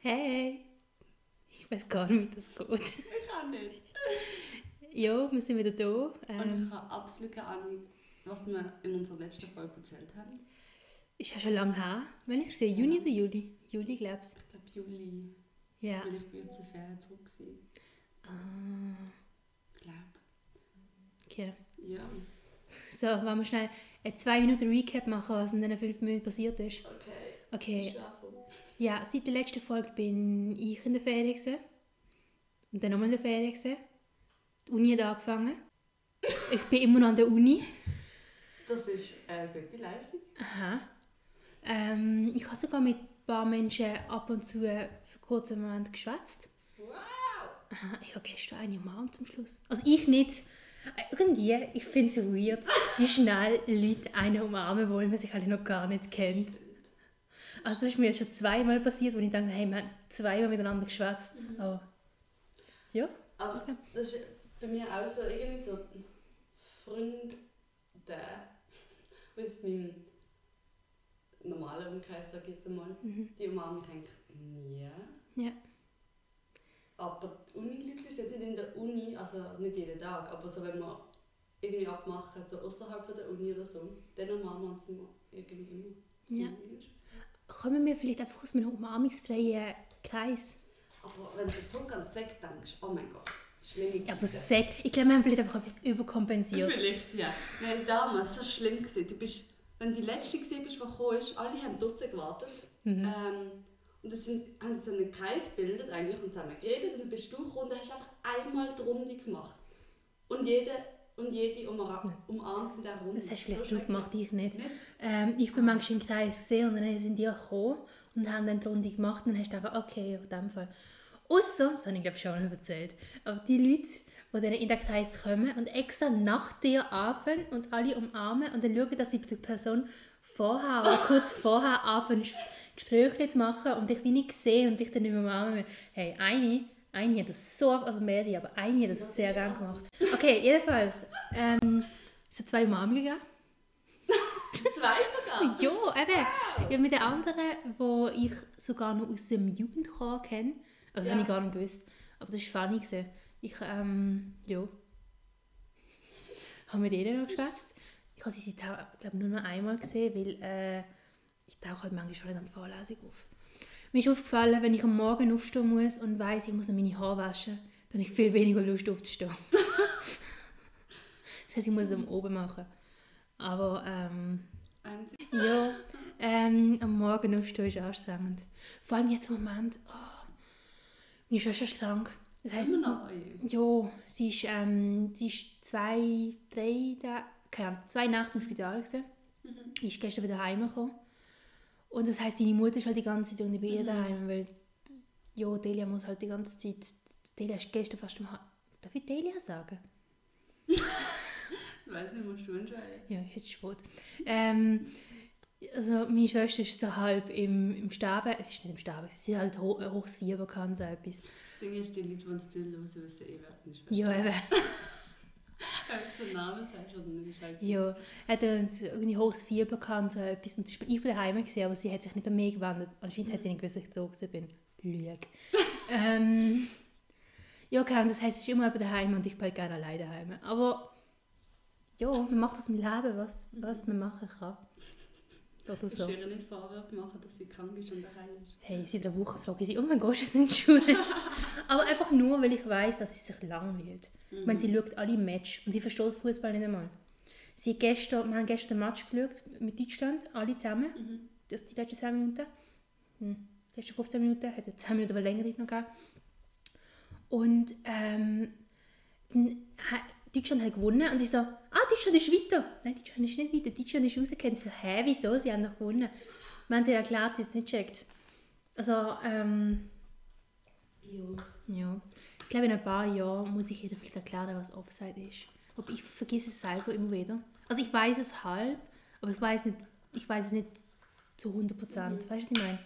Hey! Ich weiß gar nicht, wie das geht. Ich auch nicht. Ja, wir sind wieder da. Und Ähm, ich habe absolut keine Ahnung, was wir in unserer letzten Folge erzählt haben. ist ja schon lange her. Wann ist es? gesehen? Juni oder Juli? Juli, glaubst Ich glaube Juli, du? Ja. weil ich bin jetzt zur Ferien zurück. Ah, Ich glaube. okay. Ja. So, wollen wir schnell eine zwei Minuten Recap machen, was in diesen fünf Minuten passiert ist? Okay. Okay. Ja, seit der letzten Folge bin ich in der Ferien gewesen. Und dann nochmal in der Ferien gewesen. Die Uni hat angefangen. Ich bin immer noch an der Uni. Das ist eine gute Leistung. Aha. Ähm, ich habe sogar mit ein paar Menschen ab und zu für kurzen Moment geschwätzt. Wow! Aha, ich habe gestern eine umarmt zum Schluss. Also ich nicht. Äh, Irgendwie, ich finde es weird, wie schnell Leute einen umarmen wollen, man sich halt noch gar nicht kennt. Also das ist mir schon zweimal passiert, wo ich dachte, hey, wir haben zweimal miteinander geschwätzt. Aber ja, Aber das ist bei mir auch so irgendwie so Freunde, aus meinem normalen Umkreis, sag ich jetzt einmal, die umarmen mich eigentlich nie. ja. Aber die Uni-Leute sind nicht in der Uni, also nicht jeden Tag, aber so wenn wir irgendwie abmachen, so außerhalb von der Uni oder so, dann umarmen wir uns irgendwie immer. Ja. Kommen wir vielleicht einfach aus einem umarmungsfreien Kreis? Aber wenn du zurück an Sekt denkst, oh mein Gott, schlimme Ja, aber Zeiten. Sek, ich glaube, wir haben vielleicht einfach etwas überkompensiert. Vielleicht, ja. Nein, damals so schlimm gewesen. Du bist, wenn du die letzte bist, die gekommen ist, alle haben draußen gewartet. Mhm. Ähm, und das sind, haben so einen Kreis gebildet eigentlich und zusammen geredet und dann bist du gekommen und hast einfach einmal die Runde gemacht. Und jede und jede umarmt in der Runde. Das hast So vielleicht du schrecklich. gemacht, ich nicht. Nicht? Ähm, ich bin manchmal im Kreis gesehen und dann sind die gekommen und haben dann die Runde gemacht und dann hast du gedacht, okay, auf dem Fall. Ausser, das habe ich glaube ich schon erzählt, aber die Leute, die dann in den Kreis kommen und extra nach dir anfangen und alle umarmen und dann schauen, dass sie die Person vorher oder kurz vorher anfangen, Ges- Gespräche zu machen und dich wie nicht sehen und dich dann nicht mehr umarmen. Hey, eine, eine hat das so, also mehrere, aber eine hat das Das sehr krass. gemacht. Okay, jedenfalls, ähm, es hat zwei Umarmungen gegeben. Zwei sogar? Ja, eben. Ja, mit der anderen, wo ich sogar noch aus dem Jugendchor kenne. Also Ja. habe ich gar nicht gewusst. Aber das war funny. gewesen. Ich, ähm, ja. Habe mit denen noch geschwätzt. Ich habe sie glaube nur noch einmal gesehen, weil äh, ich tauche halt manchmal schon an die Vorlesung auf. Mir ist aufgefallen, wenn ich am Morgen aufstehen muss und weiss, ich muss meine Haare waschen, dann habe ich viel weniger Lust aufzustehen. das heisst, ich muss es am Oben machen. Aber, ähm, ja, ähm, am Morgen aufstehen ist anstrengend. Vor allem jetzt im Moment, oh, meine Schwester ist krank. Das heisst, ja, sie ist, ähm, sie ist zwei, drei, keine Ahnung, zwei Nächte im Spital gewesen. Mhm. Ist gestern wieder heimgekommen. Und das heisst, meine Mutter ist halt die ganze Zeit bin ihr Mhm. daheim, weil ja, Delia muss halt die ganze Zeit, Delia ist gestern fast halb, darf ich Delia sagen? Ich weiss nicht, musst du entscheiden. Ja, ist jetzt spät. Ähm, also meine Schwester ist so halb im, im Sterben, es ist nicht im Sterben, sie hat halt ho hohes Fieber kann so etwas. Das Ding ist, die Leute, die uns zuhören, wissen eh, wer nicht Ja, eben. So einen Namen sagst oder nicht, ist halt Ja, hat er irgendwie hohes Fieber gehabt, so etwas. Und ich bin daheim gewesen, aber sie hat sich nicht an mich gewendet. Anscheinend hat sie nicht gewusst, dass ich so bin. Lüge. ähm, ja, okay, und das heisst, es ist immer jemand daheim und ich bin halt gerne alleine daheim. Aber ja, man macht aus dem Leben, was, was man machen kann. Oder Du so. musst ihr nicht Vorwürfe machen, dass sie krank ist und daheim ist. Hey, seit einer Woche frage ich sie, oh mein Gott, in die Schule. Aber einfach nur, weil ich weiß, dass sie sich langweilt. Ich meine, sie schaut alle Match und sie versteht Fußball nicht einmal. Sie gestern, wir haben gestern ein Match geschaut mit Deutschland, alle zusammen. Mhm. Das die letzten 10 Minuten. Hm, die letzten 15 Minuten, hat ja 10 Minuten aber länger noch gegeben. Und ähm, dann Deutschland hat gewonnen und ich so, ah, Deutschland ist weiter. Nein, Deutschland ist nicht weiter, Deutschland ist rausgekommen. Sie so, hä, wieso, sie haben doch gewonnen. Wir haben sie erklärt, sie es nicht checkt. Also, ähm, Ja. ja. Ich glaube, in ein paar Jahren muss ich ihr vielleicht erklären, was Offside ist. Aber ich vergesse es selber immer wieder. Also ich weiß es halb, aber ich weiß, nicht, ich weiß es nicht zu 100 Prozent. Weißt du, was ich meine?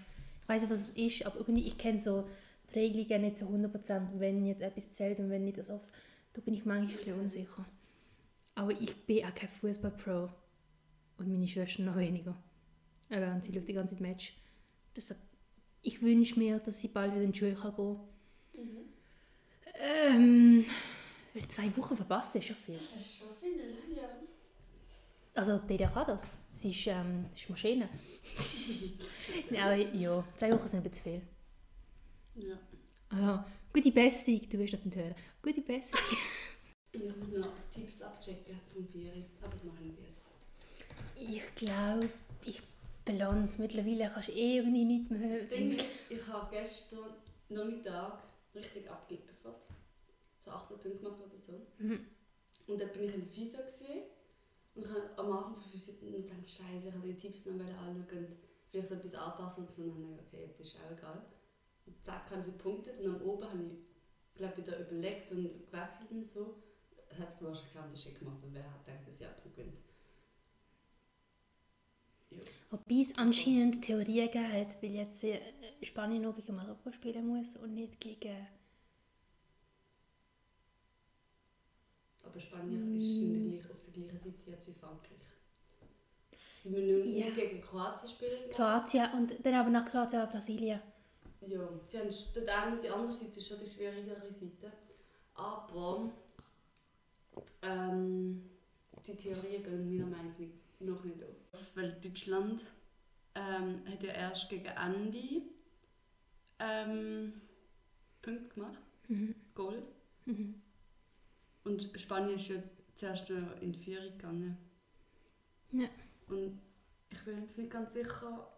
Ich weiß, was es ist, aber irgendwie, ich kenne so die Regelungen nicht zu 100 Prozent, wenn jetzt etwas zählt und wenn nicht das Offside. Da bin ich manchmal ein bisschen unsicher. Aber ich bin auch kein Fußball-Pro. Und meine Schwester noch weniger. Und sie schaut die ganze Zeit Match. Deshalb ich wünsche mir, dass sie bald wieder in die Schule kann gehen Mhm. Ähm, weil zwei Wochen verpassen ist schon viel. Das ist schon viel, ja. Also, Delia kann das. Sie ist, ähm, ist Maschine. Nein, aber ja, zwei Wochen sind ein bisschen viel. Ja. Also, gute Besserung, du wirst das nicht hören. Gute Besserung. Ich muss noch Tipps abchecken vom Vieri, aber das mache ich nicht jetzt. Ich glaube, ich belohne es mittlerweile. Kannst du eh irgendwie nicht mehr Das Ding ist, ich habe gestern Nachmittag richtig abgeliefert. So 8 Punkte gemacht oder so. Mhm. Und dann bin ich in der Physio gesehen und ich habe am Anfang von Physio gedacht, Scheiße, ich habe die Tipps noch anschauen und vielleicht etwas anpassen und so. Und dann habe ich okay, jetzt ist auch egal. Und zack, haben sie gepunktet und am Oben habe ich glaube wieder überlegt und gewechselt und so. Hat es wahrscheinlich keinen Unterschied gemacht, aber wer hat gedacht, dass Japan gewinnt? Wobei es anscheinend Theorien gegeben hat, weil jetzt äh, Spanien nur gegen Marokko spielen muss und nicht gegen. Aber Spanien ist in der gleich, auf der gleichen Seite jetzt wie Frankreich. Sie müssen nicht Ja. gegen Kroatien spielen. Kroatien und dann aber nach Kroatien auch Brasilien. Ja, sie haben st- die, andere Seite ist schon die schwierigere Seite. Aber ähm, die Theorien gehen meiner Meinung nach noch nicht auf. Weil Deutschland ähm, hat ja erst gegen Ende ähm, Punkte gemacht, Mhm. Goal. Mhm. Und Spanien ist ja zuerst noch in die Führung gegangen. Ja. Und ich bin jetzt nicht ganz sicher.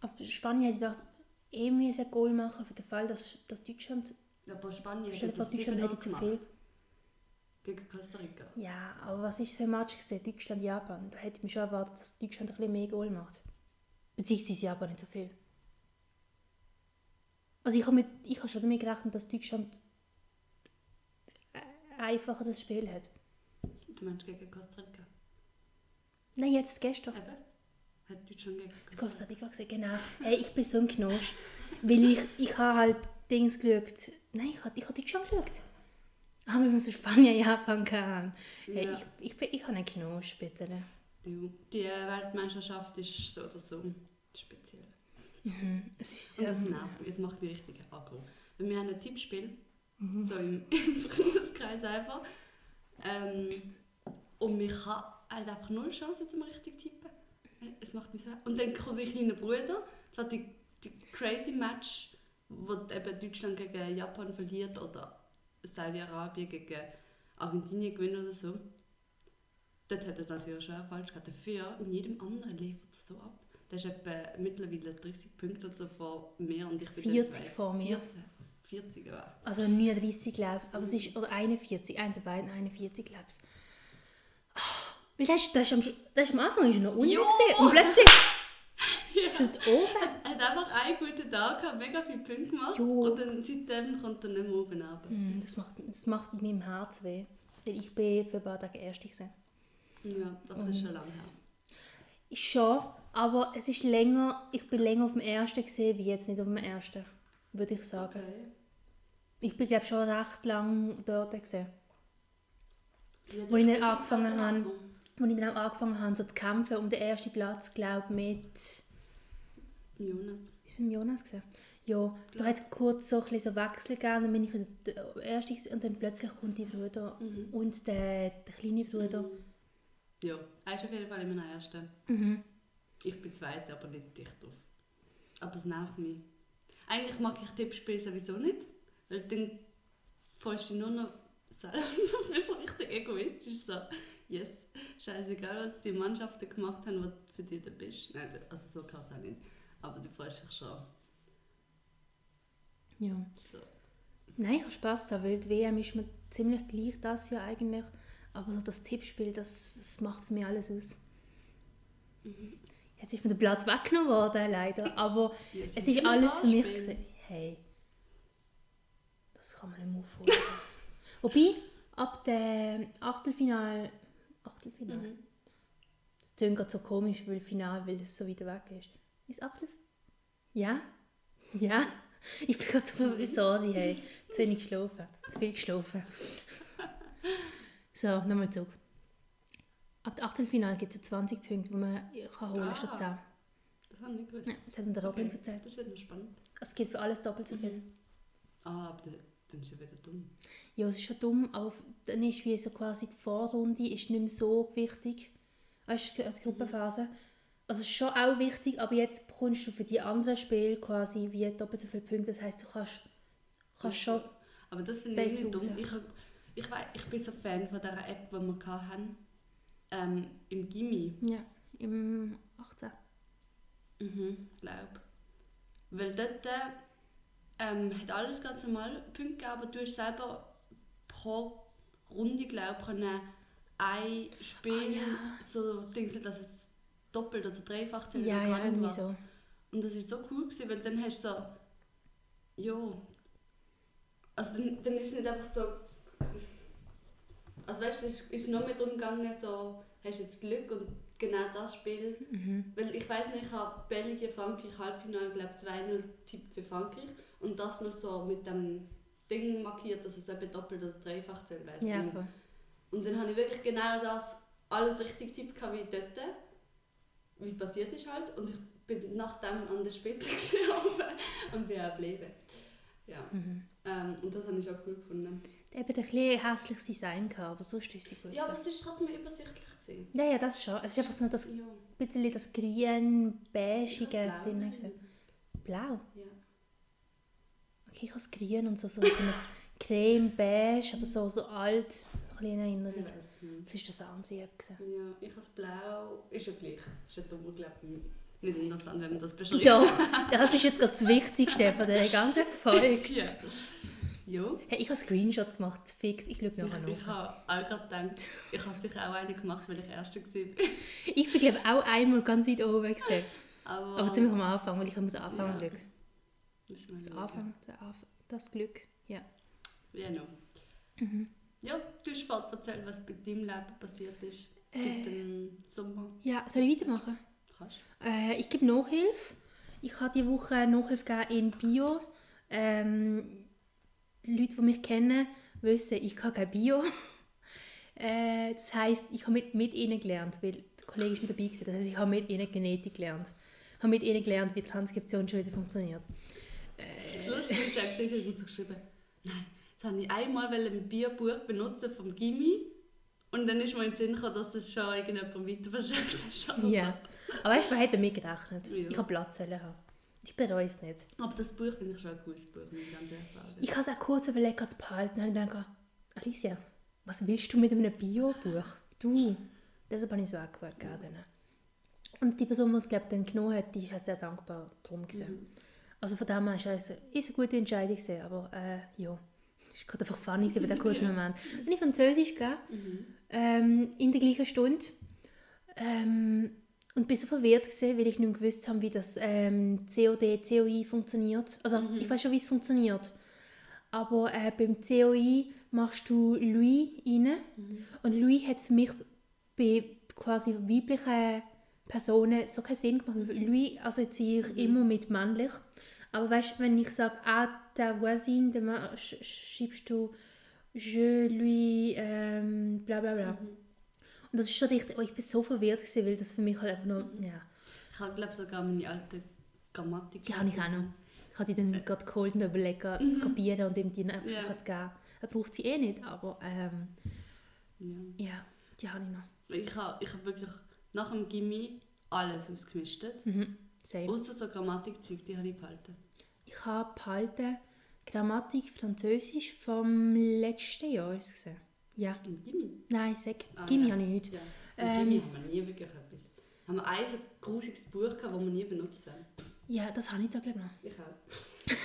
Aber Spanien hätte gedacht, eh müssen ein Goal machen für den Fall, dass, dass Deutschland. Aber Spanien vor, das Deutschland 7-0 hätte zu viel. Gegen Costa Rica. Ja, aber was ist für ein Match gesehen? Deutschland, Japan. Da hätte ich mir schon erwartet, dass Deutschland ein bisschen mehr Goal macht. Beziehungsweise Japan nicht so viel. Also ich habe, mit, ich habe schon damit gerechnet, dass Deutschland äh, einfacher das Spiel hat. Du meinst gegen Costa Rica? Nein, jetzt gestern. Eben. Hat Deutschland gegen Costa Rica gesehen, genau. Hey, ich bin so ein Knosch. Weil ich, ich habe halt Dings geschaut. Nein, ich habe, ich habe Deutschland geschaut. Aber ich muss so Spanien, Japan kann. Hey, Ja. ich, ich, bin, ich habe einen Knosch, bitte. Die, die Weltmeisterschaft ist so oder so speziell. Mhm. Es ist Und das nervt mich, es macht mich richtig aggro. Wir haben ein Tippspiel, Mhm. so im, im Freundeskreis einfach. Ähm, und mich kann halt einfach null Chance zum richtig tippen. Es macht mich so... Und dann kommt mein kleiner Bruder, das hat die, die crazy Match, wo eben Deutschland gegen Japan verliert oder Saudi-Arabien gegen Argentinien gewinnt oder so. Dort hat er natürlich schon falsch gehabt. Dafür, in jedem anderen liefert er so ab. Der ist etwa mittlerweile 30 Punkte oder so vor mir und ich bin 40 dann zwei- vor mir. 14, 40 ja. Also 39 glaube ich, aber es ist, oder 41, eins der beiden, 41 glaube ich. Weil das, ist- das, ist am, das ist am Anfang ist er noch unten Jo! gesehen und plötzlich ist er dort oben. Er hat einfach einen guten Tag gehabt, mega viele Punkte gemacht Jo. und dann seitdem kommt er nicht mehr oben runter. Hm, Das macht, das macht in meinem Herz weh. Weil ich bin für ein paar Tage Erste gewesen. Ja, aber das ist schon Und- lange her. Schon, aber es ist länger, ich bin länger auf dem Ersten gesehen, wie jetzt nicht auf dem Ersten, würde ich sagen. Okay. Ich bin glaube schon recht lang dort gesehen. Ja, Wo ich ist nicht angefangen habe. Als ich dann auch angefangen habe, so zu kämpfen um den ersten Platz, glaube ich, mit... Jonas. Ist mit Jonas gesehen? Ja, da hat es kurz so ein bisschen so Wechsel gegeben, dann bin ich der Erste und dann plötzlich kommt die Brüder Mhm. und der, der kleine Bruder. Ja, er ist auf jeden Fall immer der Erste. Mhm. Ich bin Zweite, aber nicht dicht drauf. Aber es nervt mich. Eigentlich mag ich Tippspiele sowieso nicht, weil dann freust du nur noch Du bist so richtig egoistisch. So, yes, scheißegal, was die Mannschaften gemacht haben, was für dich du bist. Nein, also so kann es auch nicht. Aber du freust dich schon. Ja. So. Nein, ich habe Spass daran, weil die WM ist mir ziemlich gleich das Jahr eigentlich. Aber so das Tippspiel, das, das macht für mich alles aus. Jetzt ist mir der Platz weggenommen worden, leider. Aber Ja, es sind ist alles für mich. Gewesen. Hey, das kann man nicht aufholen. Wobei, ab dem Achtelfinal. Achtelfinal? Mhm. Das klingt gerade so komisch, weil Final, weil es so weit weg ist. Ist Achtel? Ja? Ja? Ich bin gerade so sorry, hey. Zu wenig geschlafen. Zu viel geschlafen. So, nochmal zurück. Ab dem Achtelfinal gibt es 20 Punkte, die man kann holen Ah. statt 10. Das habe ich nicht gewusst. Ja, das hat mir der Robin Okay. erzählt. Das wird noch spannend. Es geht für alles doppelt so viel. Mhm. Ah, aber dann, ist ja wieder dumm. Ja, es ist schon dumm, aber dann ist wie so quasi die Vorrunde ist nicht mehr so wichtig. Weißt du, die Gruppenphase. Also es ist schon auch wichtig, aber jetzt bekommst du für die anderen Spiele quasi wie doppelt so viele Punkte. Das heisst, du kannst, kannst schon... Aber das finde ich nicht dumm. Ich, ich, wei- ich bin so Fan von dieser App, die wir hatten. Ähm, Im Gimmi. Ja, im 18. Mhm, glaub. Weil dort ähm, hat alles ganz normal Punkte gegeben, aber du hast selber pro Runde, glaub können ein Spiel Ah, ja. so Dings, dass es doppelt oder dreifach Ja, oder ja, irgendwie was. so. Und das ist so cool gewesen, weil dann hast du so, ja, also dann, dann ist es nicht einfach so, also weißt du, es ist nur mehr darum gegangen, so, hast du jetzt Glück und genau das Spiel, Mhm. weil ich weiß nicht, ich habe Belgien, Frankreich, Halbfinale, glaube 2-0 Tipp für Frankreich und das noch so mit dem Ding markiert, dass es eben doppelt oder dreifach zählt, weißt Ja, du. voll. Und dann habe ich wirklich genau das alles richtig tippt wie dort, wie passiert ist halt. Und ich bin nachdem an der Spitze gewesen oben und bin auch geblieben. Ja. Mhm. Ähm, und das habe ich auch cool gefunden. Hat ein bisschen hässliches Design gehabt, aber sonst ist sie gut. Ja, aber es war trotzdem übersichtlich. Gewesen. ja, ja, das schon. Es ist einfach so das Ja. bisschen das grün Ich beigige habe drin. blau. Blau? Ja. Ich habe grün und so, so, so ein creme beige, aber so, so alt. Ein Ich Erinnerung. Was ist das andere App gewesen? Ja, ich habe es blau. Ist ja gleich. Ist ja dumm, glaube ich. Nicht interessant, wenn man das beschreibt. Doch, das ist jetzt gerade das Wichtigste von dieser ganzen Folge. Ja. Ja. Hey, ich habe Screenshots gemacht, fix. Ich schaue Ich, nachher ich nach. habe auch gerade gedacht, ich habe sicher auch eine gemacht, weil ich Erste war. Ich bin, glaube ich, auch einmal ganz weit oben gesehen. Aber, Aber ziemlich am Anfang, weil ich muss anfangen Ja. Glück. Das, Anfang, das Glück. Ja. No. Mhm. Ja, du hast vorhin erzählt, was bei deinem Leben passiert ist seit Äh. dem Sommer. Ja, soll ich weitermachen? Kannst Äh, ich gebe Nachhilfe. Ich habe diese Woche Nachhilfe gegeben in Bio. Ähm, die Leute, die mich kennen, wissen, ich kann kein Bio. äh, das heisst, ich habe mit, mit ihnen gelernt, weil der Kollege ist mit dabei gewesen. Das heisst, ich habe mit ihnen Genetik gelernt. Ich habe mit ihnen gelernt, wie Transkription schon wieder funktioniert. Das Lustige ist, ich habe mir so geschrieben, nein, das habe ich einmal ein Bierbuch benutzen vom Gimmi und dann ist mir in den Sinn gekommen, dass es schon irgendjemand weiter verschenkt so. Ja. Aber weißt wer hat damit gerechnet? Ja. Ich habe Platz haben. Ich bereue es nicht. Aber das Buch finde ich schon ein cooles Buch, muss ich ganz ehrlich sagen. Ich habe es auch kurz überlegt, zu behalten. Und dachte, Alicia, was willst du mit einem Bio-Buch? Du. Deshalb habe ich es weggegeben. Und die Person, die es glaub, dann genommen hat, die ist sehr dankbar darum. Gewesen. Also von dem her ist es eine gute Entscheidung. Gewesen, aber äh, ja, es war gerade einfach funny bei diesem kurzen Moment. Wenn ich Französisch gegeben, ähm, in der gleichen Stunde. Ähm, und bin so verwirrt gewesen, weil ich nicht mehr gewusst habe, wie das ähm, COD, COI funktioniert. Also ich weiß schon, wie es funktioniert. Aber äh, beim COI machst du Louis rein. Und Louis hat für mich bei quasi weiblichen Personen so keinen Sinn gemacht. Louis assoziiere ich immer mit männlich. Aber weißt du, wenn ich sage, ah, der voisin, dann schreibst du je lui, ähm, bla bla bla. Und das ist schon richtig, aber ich bin so verwirrt gewesen, weil das für mich halt einfach nur, ja, Ich habe glaube sogar meine alte Grammatik. die habe ich auch noch. Ich habe die dann gerade geholt und überlegt, zu kopieren und ihm die dann einfach Ja. zu geben. Er braucht sie eh nicht, aber ähm, Ja. ja, die habe ich noch. Ich habe ich hab wirklich nach dem Gimmi alles ausgemistet. Mhm. Same. Außer so Grammatikzeug, die habe ich behalten. Ich habe behalten Grammatik Französisch vom letzten Jahr. Gewesen. ja. Im Gimmi? Nein, sag, Ah, Gimmi ja. habe ich nicht. Ja. Ähm, Im Gimmi haben wir nie wirklich etwas. Haben wir ein so grusiges Buch gehabt, das wir nie benutzt haben. Ja, das habe ich da glaube ich noch. Ich auch.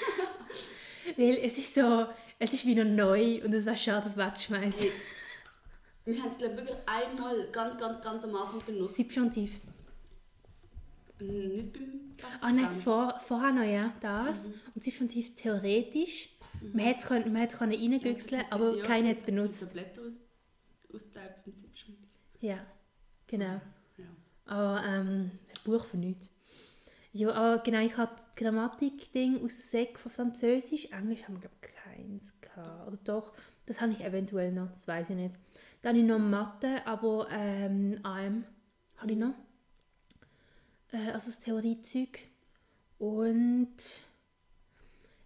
Weil es ist so, es ist wie noch neu und es wäre schade, das wegzuschmeißen. Wir haben es glaube wirklich einmal ganz, ganz, ganz am Anfang benutzt. Subjunktiv. Nicht beim. Ah nein, vor, vorher noch, ja, das. Mhm. Und subjunktiv theoretisch. Man hätte es können, man hätte können reingüchseln, Ja, aber ja, keiner hat es benutzt. Sie Blätter aus, austeilt beim Siebschen. Ja, genau. Ja. Aber ähm, ein Buch für nichts. Ja, aber genau, ich hatte das Grammatik-Ding aus der Sek von Französisch. Englisch haben wir, glaube ich, keins gehabt. Oder doch, das habe ich eventuell noch, das weiß ich nicht. Dann habe ich noch Mathe, aber ähm, AM habe ich noch. Äh, also das Theoriezeug. Und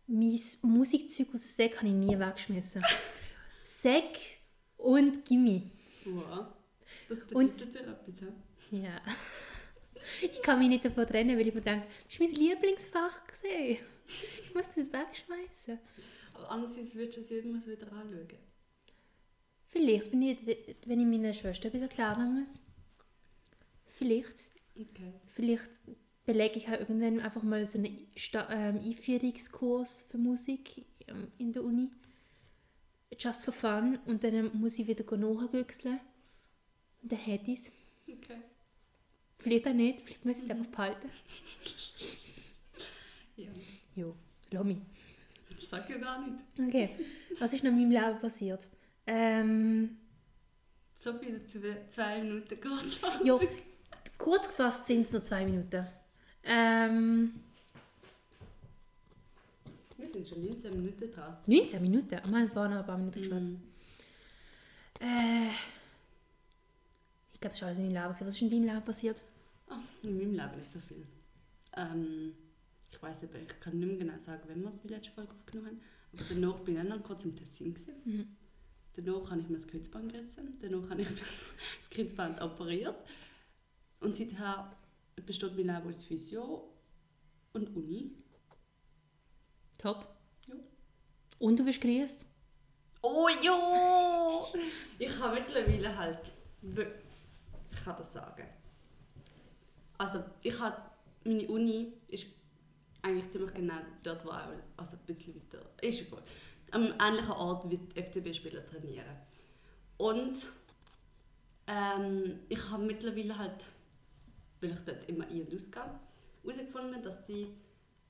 mein Musikzeug aus dem Sek habe ich nie weggeschmissen. Sek und Gimmi. Wow. Das Und- bedeutet dir etwas, ja? Ja. Ich kann mich nicht davon trennen, weil ich mir denke, das war mein Lieblingsfach. Gewesen. Ich möchte es wegschmeißen. Aber andererseits würdest du es immer wieder anschauen. Vielleicht, wenn ich, wenn ich meiner Schwester etwas erklären muss. Vielleicht. Okay. Vielleicht belege ich auch irgendwann einfach mal so einen ähm, Einführungskurs für Musik ähm, in der Uni. Just for fun. Und dann muss ich wieder nachgüchseln. Und dann hätte ich es. Okay. Vielleicht auch nicht. Vielleicht muss ich es einfach behalten. Ja. Jo, lass mich. Das sag ich ja gar nicht. Okay. Was ist noch in meinem Leben passiert? Ähm, So viel zu zwei Minuten jo, kurz gefasst sind es noch zwei Minuten. Ähm, Wir sind schon 19 Minuten dran. 19 Minuten? Wir haben vorhin noch ein paar Minuten geschwätzt. Äh, ich glaube, das ist alles in meinem Leben. Was ist in deinem Leben passiert? Ah, in meinem Leben nicht so viel. Ähm, ich weiß aber, ich kann nicht mehr genau sagen, wenn wir die letzte Folge aufgenommen haben. Aber danach bin ich dann kurz im Tessin. Mhm. Danach habe ich mir das Kreuzband gerissen. Danach habe ich das Kreuzband operiert. Und seither besteht mein Leben aus Physio und Uni. Top. Ja. Und du wirst grüßt? Oh jo! Ich habe mittlerweile halt. Ich kann das sagen. Also, ich habe. Meine Uni ist eigentlich ziemlich genau dort, wo auch. Also ein bisschen weiter. Ist gut. Am ähnlichen Ort wie die FCB-Spieler trainieren. Und. Ähm, ich habe mittlerweile halt. Weil ich dort immer ein- und ausgehe, herausgefunden, dass sie.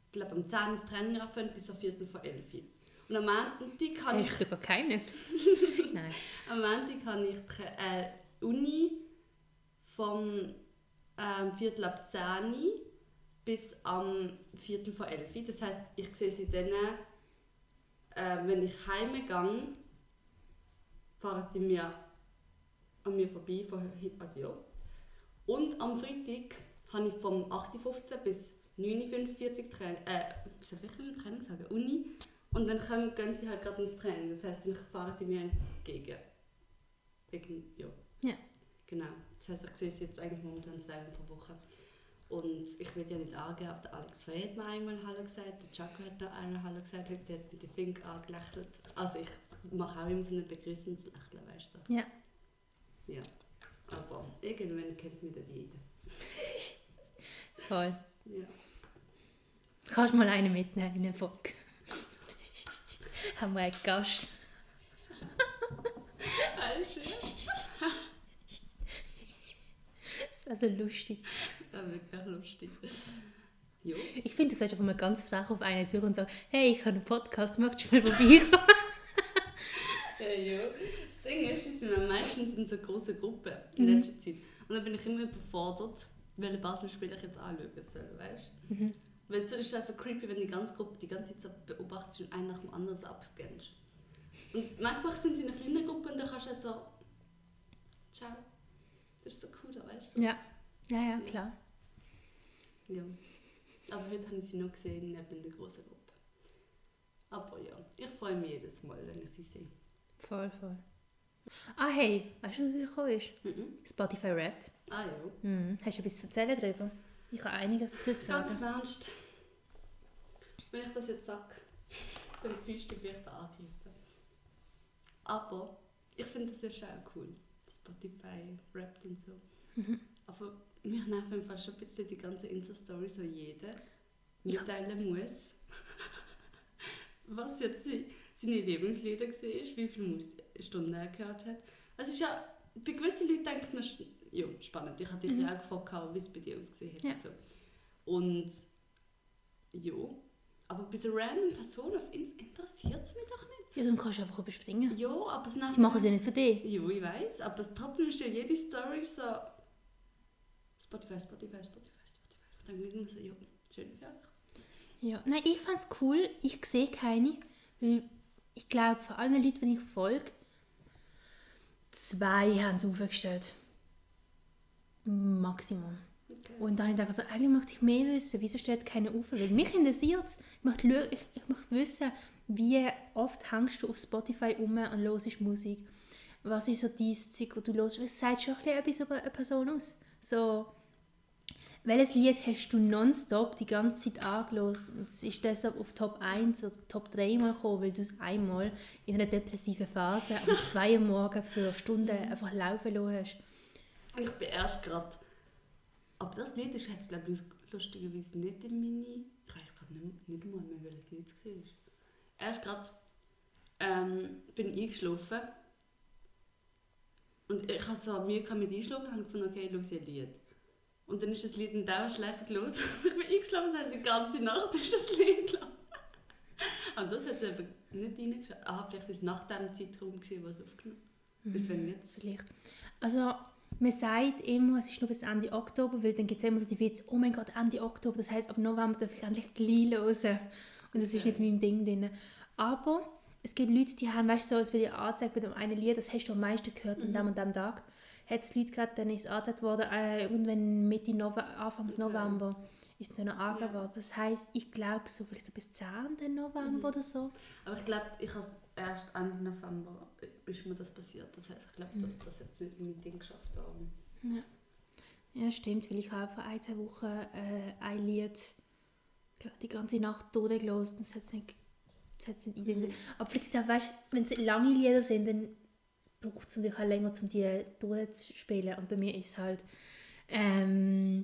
Ich glaube, am 10 ins Training anfangen bis am Viertel vor 11 Uhr. Und am Montag Das habe ich du gar keines. Nein. am Montag habe ich die äh, Uni vom ähm, Viertel ab 10 Uhr bis am Viertel vor 11 Uhr. Das heisst, ich sehe sie dann, äh, wenn ich heimgehe, fahren sie mir an mir vorbei, von, also ja. Und am Freitag habe ich vom 8.15 Uhr bis 9.45 Uhr Training, äh, soll ich denn Training sagen, Uni. Und dann kommen, gehen sie halt gerade ins Training. Das heisst, dann fahren sie mir entgegen. Wegen, ja. Ja. Genau. Das heisst, ich sehe sie jetzt eigentlich momentan zweimal pro Woche. Und ich will ja nicht angeben, aber der Alex Frey hat mir einmal Hallo gesagt, der Jaco hat da einmal Hallo gesagt, der hat mit den Fink angelächelt. Also ich mache auch immer so ein Begrüßungslächeln, weißt du. So. Ja. Ja. Aber irgendwann kennt mich dann jeder. Voll. Ja. Kannst mal einen mitnehmen in eine Folge? Haben wir einen Gast? Das wäre so lustig. Das ist wirklich lustig. Jo. Ich finde, du solltest einfach mal ganz frech auf einen zu und sagen, hey, ich habe einen Podcast, möchtest du mal vorbeikommen? Ja, ja. Das Ding ist, die sind wir meistens in so großen Gruppen in Mhm. letzter Zeit. Und dann bin ich immer überfordert, welche Basel-Spieler ich jetzt anschauen soll, weißt du? Mhm. Weil es ist auch so creepy, wenn die ganze Gruppe die ganze Zeit so beobachtest und einen nach dem anderen so abscannst. Und manchmal sind sie in einer kleinen Gruppe und dann kannst du so «Ciao». Das ist so cool, weißt du? So. Ja. Ja, ja, klar. Ja. Aber heute habe ich sie noch gesehen, neben der großen Gruppe. Aber ja, ich freue mich jedes Mal, wenn ich sie sehe. Voll, voll. Ah, hey, weißt du, was rausgekommen ist? Mhm. Spotify Wrapped. Ah ja. Mhm. Hast du etwas zu erzählen darüber? Ich habe einiges zu Ganz sagen. im Ernst. Wenn ich das jetzt sage, dann fühlst du dich vielleicht angegriffen. Aber ich finde das ist auch cool. Spotify rappt und so. Aber mich nervt einfach schon ein bisschen die ganze Insta-Story, so jeder Ja. mitteilen muss, was jetzt sie- seine Lieblingslieder war, wie viele Mus- Stunden er gehört hat. Also es ist ja, bei gewissen Leuten mir, sch- ja, spannend. Ich habe dich ja auch gefragt, wie es bei dir ausgesehen hat. Ja. Und, so. und ja, aber bei so random Personen auf Insta interessiert es mich doch nicht. Ja, dann kannst du einfach überspringen. Ja, aber es Sie machen es ja nicht für dich. ja, ich weiß, aber trotzdem ist ja jede Story so Spotify, Spotify, Spotify, Spotify. Dann denke ich mir so, ja, schön für euch. Ja, nein, ich fand es cool. Ich sehe keine, weil ich glaube, von allen Leuten, die ich folge, zwei haben es aufgestellt. Maximum. Okay. Und dann habe ich gedacht, also, eigentlich möchte ich mehr wissen, wieso steht keiner auf? Weil mich interessiert es. Ich möchte, ich, ich möchte wissen, wie oft hängst du auf Spotify um und hörst Musik. Was ist so dein Zeug, du hörst? Was sagt schon ein bisschen etwas über eine Person aus? So, welches Lied hast du nonstop die ganze Zeit angelost und es ist deshalb auf Top 1 oder Top 3 mal gekommen, weil du es einmal in einer depressiven Phase um 2 Uhr morgens für Stunden einfach laufen lassen hast? Ich bin erst gerade. Aber das Lied ist jetzt, glaube ich, lustigerweise nicht in meine. Ich weiß gerade nicht, nicht mal mehr, welches Lied es war. Erst gerade ähm, bin ich eingeschlafen. Und ich hatte so Mühe mit Einschlafen und habe gefunden, okay, ich ein Lied. Und dann ist das Lied in Dauerschleife los. ich bin eingeschlafen, das heißt, die ganze Nacht ist das Lied gelaufen. Aber das hat es eben nicht reingeschaut. Ah, vielleicht ist es nach dem Zeitraum, gewesen, wo es aufgenommen Bis wenn jetzt. Vielleicht. Also, man sagt immer, es ist nur bis Ende Oktober, weil dann gibt es immer so die Witze, oh mein Gott, Ende Oktober, das heisst, ab November darf ich endlich gleich hören. Und das ist nicht in meinem Ding drin. Aber es gibt Leute, die haben, weißt du, so, es wird dir angezeigt bei dem einen Lied, das hast du am meisten gehört an dem und dem Tag. Hat es Leute gehabt, dann ist es angezeigt worden, äh, irgendwann Mitte Nove Anfangs. November ist es dann angegeben Ja. worden. Das heisst, ich glaube so vielleicht so bis 10. November Mhm. oder so. Aber ich glaube, ich habe erst Ende November ist mir das passiert. Das heißt, ich glaube, dass das jetzt nicht mein Ding geschafft haben. Ja, stimmt, weil ich habe vor ein, zwei Wochen äh, ein Lied die ganze Nacht durchgelassen und es hat es nicht, hat's nicht eingesehen. Aber vielleicht ist es auch, weißt, wenn es lange Lieder sind, dann braucht es natürlich auch länger, um die durchzuspielen. Und bei mir ist es halt ähm,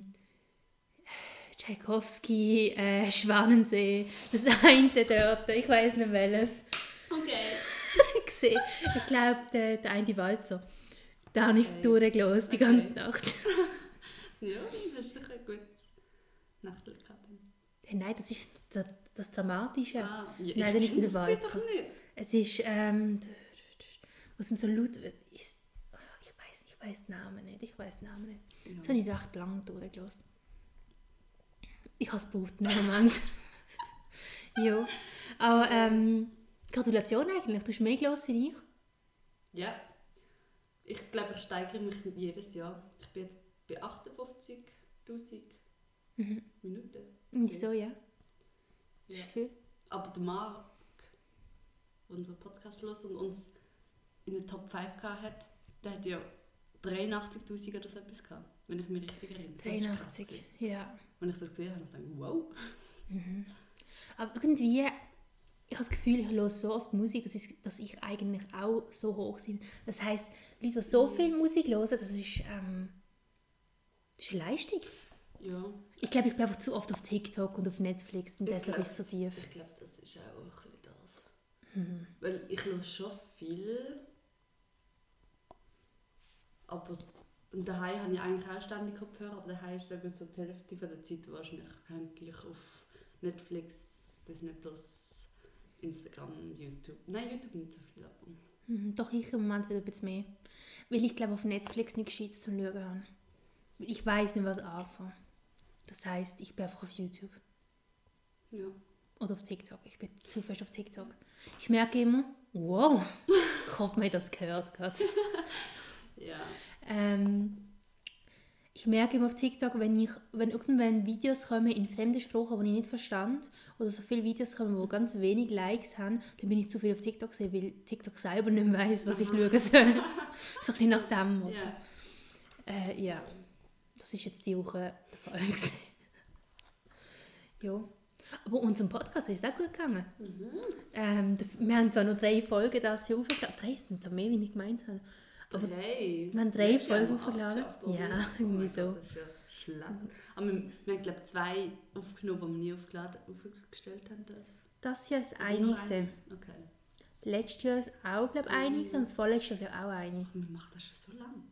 Tchaikovsky, äh, Schwanensee, das eine dort, ich weiß nicht welches. Okay. gesehen. Ich glaube, der, der eine Walzer. Da habe ich Okay. durchgelassen die ganze Okay. Nacht. Ja, das ist sicher ein gutes Nachtlied gehabt. Hey, nein, das ist das, das Dramatische. Ah, ja, Nein, dann ist es der Walzer. doch nicht. Es ist, ähm, was sind so laut, ist, ich weiß, ich weiß den Namen nicht, ich weiß Namen nicht. Das habe ich recht lange durchgelassen. Ich habe es gebraucht dem Moment. ja, aber ähm, Gratulation eigentlich, du hast mehr gelassen wie ich. Ja. Ich glaube, ich steigere mich jedes Jahr. Ich bin jetzt bei 58'000 Mhm. Minuten. Und so, ja. Das Ja. ist viel. Aber der Marc, der unseren Podcast los und uns in den Top 5 gehabt hat, der hat ja 83'000 oder so etwas gehabt, wenn ich mich richtig erinnere. Das ist krass 83, gewesen. ja. Wenn ich das gesehen habe, dachte ich, wow. Aber irgendwie, ich habe das Gefühl, ich höre so oft Musik, dass ich, eigentlich auch so hoch bin. Das heisst, Leute, die so viel Musik hören, das ist, ähm, das ist eine Leistung. Ja. Ich glaube, ich bin einfach zu oft auf TikTok und auf Netflix und Ich deshalb glaub, ist es so tief. Ich glaube, das ist auch ein bisschen das. Weil ich höre schon viel. Aber und daheim habe ich eigentlich auch ständig Kopfhörer, aber daheim ist eben so die Hälfte von der Zeit wahrscheinlich auf Netflix, Disney Plus, Instagram, YouTube. Nein, YouTube nicht so viel, aber Mhm, doch ich im Moment wieder ein bisschen mehr. Weil ich glaube, auf Netflix nichts Gescheites zum Schauen habe. Ich weiß nicht, was anfangen. Das heisst, ich bin einfach auf YouTube. ja. Oder auf TikTok. Ich bin zu fest auf TikTok. Ich merke immer, wow, ich hoffe, man hat das gehört gerade. Ja. Ähm, ich merke immer auf TikTok, wenn, ich, wenn irgendwann Videos kommen in fremden Sprachen, die ich nicht verstand, oder so viele Videos kommen, die ganz wenig Likes haben, dann bin ich zu viel auf TikTok gesehen, weil TikTok selber nicht mehr weiss, was ich schauen soll. so ein bisschen nach dem. Motto. Ja. Äh, ja, das ist jetzt die Woche der Fall. ja. Aber unserem Podcast ist es auch gut gegangen. Ähm, der- wir haben zwar nur drei Folgen das Jahr aufgeladen. Drei sind so mehr, wie ich gemeint habe. Aber Drei. wir haben drei Folgen oder? Ja, Oh irgendwie so. Gott, Das ist ja schlecht. Aber wir, wir haben, glaube ich, zwei aufgenommen, die wir nie aufgeladen, aufgestellt haben. Das. Das Jahr ist Oder gewesen. Okay. Letztes Jahr ist auch, glaube ich, eine. gewesen Und vorletztes Jahr, auch eine. Wir machen das schon so lange.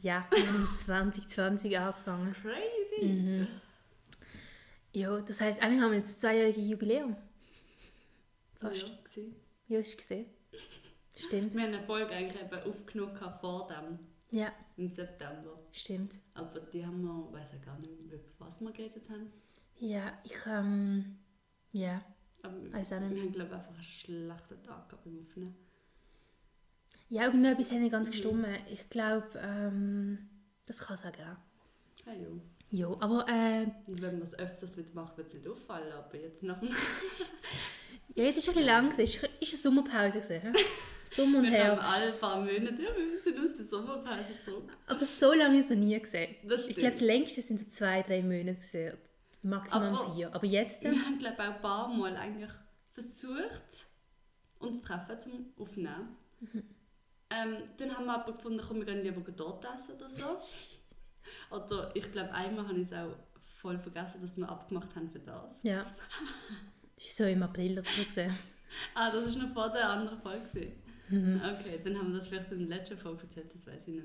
Ja, wir haben 2020 angefangen. Crazy! Mhm. Ja, das heisst, eigentlich haben wir jetzt zweijährige Jubiläum. Fast. Ja. Ja, hast du gesehen. Stimmt. wir haben eine Folge eigentlich eben aufgenommen vor dem, Ja, im September. stimmt. Aber die haben wir, weiß ich gar nicht, mehr, über was wir geredet haben. Ja, ich, ähm, ja. Aber wir, auch nicht. wir haben, glaube ich, einfach einen schlechten Tag gehabt beim Aufnehmen. Ja, irgendetwas hat nicht ganz gestimmt. Ich glaube, ähm, das kann es auch geben. Ah, ja. Ja, aber äh, wenn man es öfters wieder macht, wird es nicht auffallen. Aber jetzt dem... ja, jetzt ist es ein bisschen lang, es war eine Sommerpause. Gewesen? Sommer und Wir haben Herbst. alle paar Monate, ja, wir sind aus der Sommerpause zurück. Aber so lange habe ich es noch nie gesehen. Ich glaube, das längste sind so zwei, drei Monate. gewesen. Maximal Aber- vier. Aber jetzt... Wir haben, glaube ich, auch ein paar Mal eigentlich versucht, uns zu treffen zum Aufnehmen. Mhm. Ähm, dann haben wir aber gefunden, komm, wir gehen lieber dort essen oder so. oder ich glaube, einmal habe ich es auch voll vergessen, dass wir abgemacht haben für das. Ja. Das war so im April oder so. Ah, das war noch vor der anderen Folge. Mhm. Okay, dann haben wir das vielleicht in der letzten Folge erzählt, das weiß ich nicht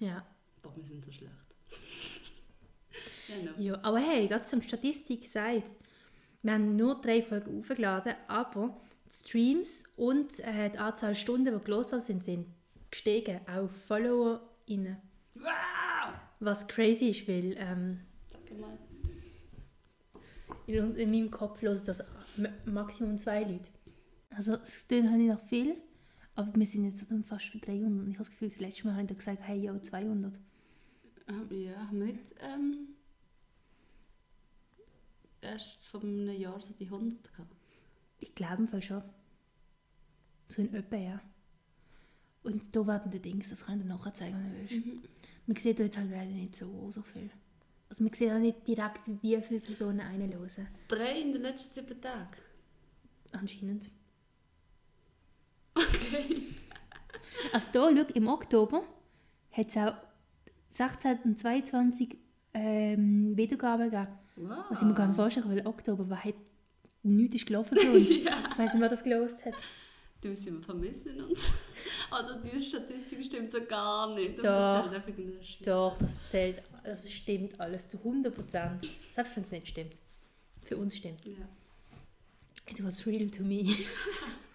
mehr. Ja. Boah, wir sind so schlecht. no. ja. Aber hey, gerade zum Statistik gesagt, wir haben nur drei Folgen aufgeladen, aber die Streams und äh, die Anzahl Stunden, die gelesen sind, sind gestiegen. Auch FollowerInnen. Wow! Was crazy ist, weil ähm, Sag mal. in, in meinem Kopf hören das ma- Maximum zwei Leute. Also es klingt halt nicht nach viel, aber wir sind jetzt fast bei 300 und ich habe das Gefühl, das letzte Mal habe ich gesagt, hey, ja, 200. Ähm, ja, haben wir nicht ähm, erst vor einem Jahr so die 100 gehabt? Ich glaube im Fall schon. So in etwa, ja. Und da werden die Dings, das kann ich dir nachher zeigen, wenn du willst. Mhm. Man sieht da jetzt halt leider nicht so, so viel. Also man sieht auch nicht direkt, wie viele Personen reinhören. Drei in den letzten sieben Tagen. Anscheinend. Okay. Also da, schau, im Oktober hat es auch 16 und 22 ähm, Wiedergaben gegeben. Wow. Was ich mir gar nicht vorstellen kann, weil Oktober war halt nichts ist gelaufen für uns. Ja. Ich weiß nicht, wer das gelost hat. Du müssen wir vermissen uns. Also diese Statistik stimmt so gar nicht. Doch. Doch, das zählt, das stimmt alles zu 100 Prozent. Selbst wenn es nicht stimmt. Für uns stimmt es. Ja. It was real to me.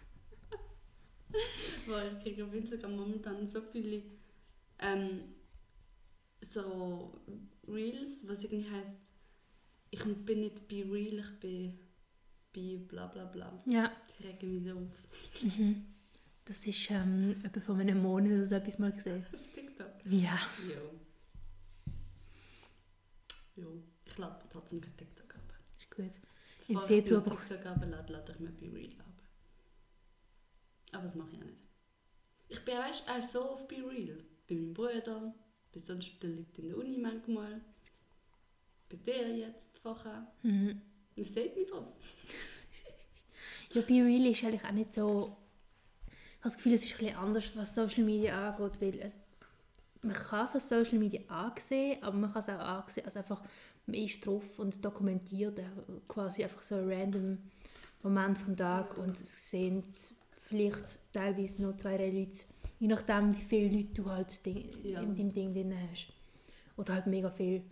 Weil ich kriege auf Instagram momentan so viele ähm, so Reels, was irgendwie heisst, ich bin nicht bei Real, ich bin bei bla bla bla. ja. Die regen mich so auf. Mhm. Das ist ähm, etwa vor einem Monat oder so etwas mal gesehen. Auf TikTok. Ja. Jo. Jo. Ich lade trotzdem kein TikTok ab. Ist gut. Im Februar ich mir brauch- TikTok runterlade, lade ich mir bei Real ab. Aber das mache ich auch nicht. Ich bin weißt, auch so auf bei Real. Bei meinem Bruder, bei sonst bei den Leuten in der Uni manchmal. Bei dir jetzt vorher. Mhm. Man sieht mich drauf. Ja, Be Real ist eigentlich auch nicht so. Ich habe das Gefühl, es ist ein bisschen anders, was Social Media angeht, weil es, man kann es als Social Media ansehen, aber man kann es auch ansehen, also einfach, man ist drauf und dokumentiert äh, quasi einfach so einen random Moment vom Tag und es sehen vielleicht teilweise nur zwei, drei Leute, je nachdem, wie viele Leute du halt Ding, Ja. in deinem Ding drin hast. Oder halt mega viel.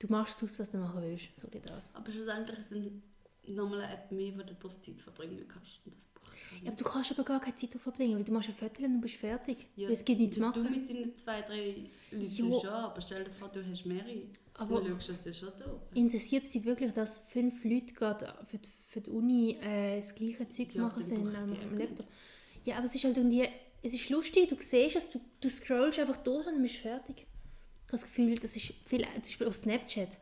Du machst aus, was du machen willst, so geht das. Aber schlussendlich ist es nochmal eine App mehr, wo du drauf Zeit verbringen kannst. Das Ja, aber du kannst aber gar keine Zeit darauf verbringen, weil du machst ein Viertel und du bist fertig. Ja, es gibt nichts zu Du machen. mit deinen zwei, drei Leuten Ja. schon, aber stell dir vor, du hast mehrere. Aber- du schaust das ja schon da. Interessiert es dich wirklich, dass fünf Leute gerade für die, für die Uni äh, das gleiche Zeug Ja, machen ich am, am Laptop? Ja, aber es ist halt irgendwie, es ist lustig, du siehst es, du, du scrollst einfach durch und dann bist fertig. Ich habe das Gefühl, das ist viel, zum Beispiel auf Snapchat.